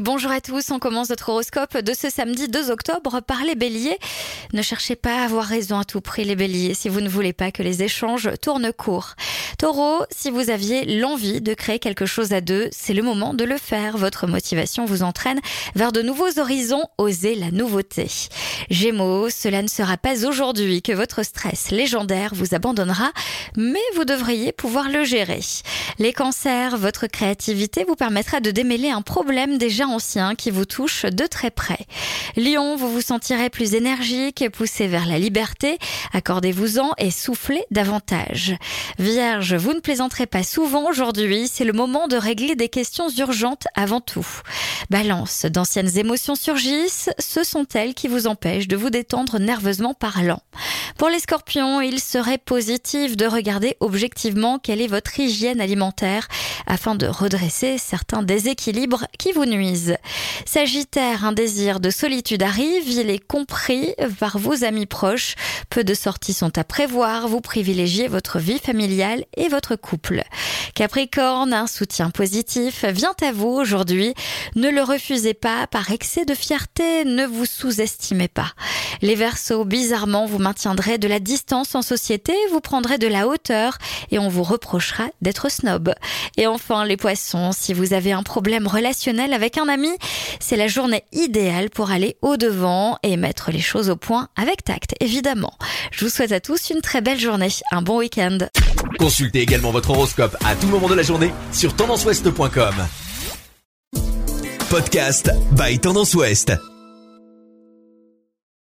Bonjour à tous, on commence notre horoscope de ce samedi 2 octobre par les béliers. Ne cherchez pas à avoir raison à tout prix les béliers si vous ne voulez pas que les échanges tournent court. Taureau, si vous aviez l'envie de créer quelque chose à deux, c'est le moment de le faire. Votre motivation vous entraîne vers de nouveaux horizons, osez la nouveauté. Gémeaux, cela ne sera pas aujourd'hui que votre stress légendaire vous abandonnera, mais vous devriez pouvoir le gérer. Les cancers, votre créativité vous permettra de démêler un problème déjà ancien qui vous touche de très près. Lion, vous vous sentirez plus énergique et poussé vers la liberté. Accordez-vous-en et soufflez davantage. Vierge, vous ne plaisanterez pas souvent aujourd'hui. C'est le moment de régler des questions urgentes avant tout. Balance, d'anciennes émotions surgissent. Ce sont elles qui vous empêchent de vous détendre nerveusement parlant. Pour les scorpions, il serait positif de regarder objectivement quelle est votre hygiène alimentaire afin de redresser certains déséquilibres qui vous nuisent. Sagittaire, un désir de solitude arrive, il est compris par vos amis proches. Peu de sorties sont à prévoir, vous privilégiez votre vie familiale et votre couple. Capricorne, un soutien positif vient à vous aujourd'hui. Ne le refusez pas par excès de fierté, ne vous sous-estimez pas. Les Verseaux, bizarrement, vous maintiendrez de la distance en société, vous prendrez de la hauteur et on vous reprochera d'être snob. Et enfin, les Poissons, si vous avez un problème relationnel avec un ami, c'est la journée idéale pour aller au-devant et mettre les choses au point avec tact, évidemment. Je vous souhaite à tous une très belle journée, un bon week-end. Consultez également votre horoscope à tout moment de la journée sur tendanceouest.com. Podcast by Tendance Ouest.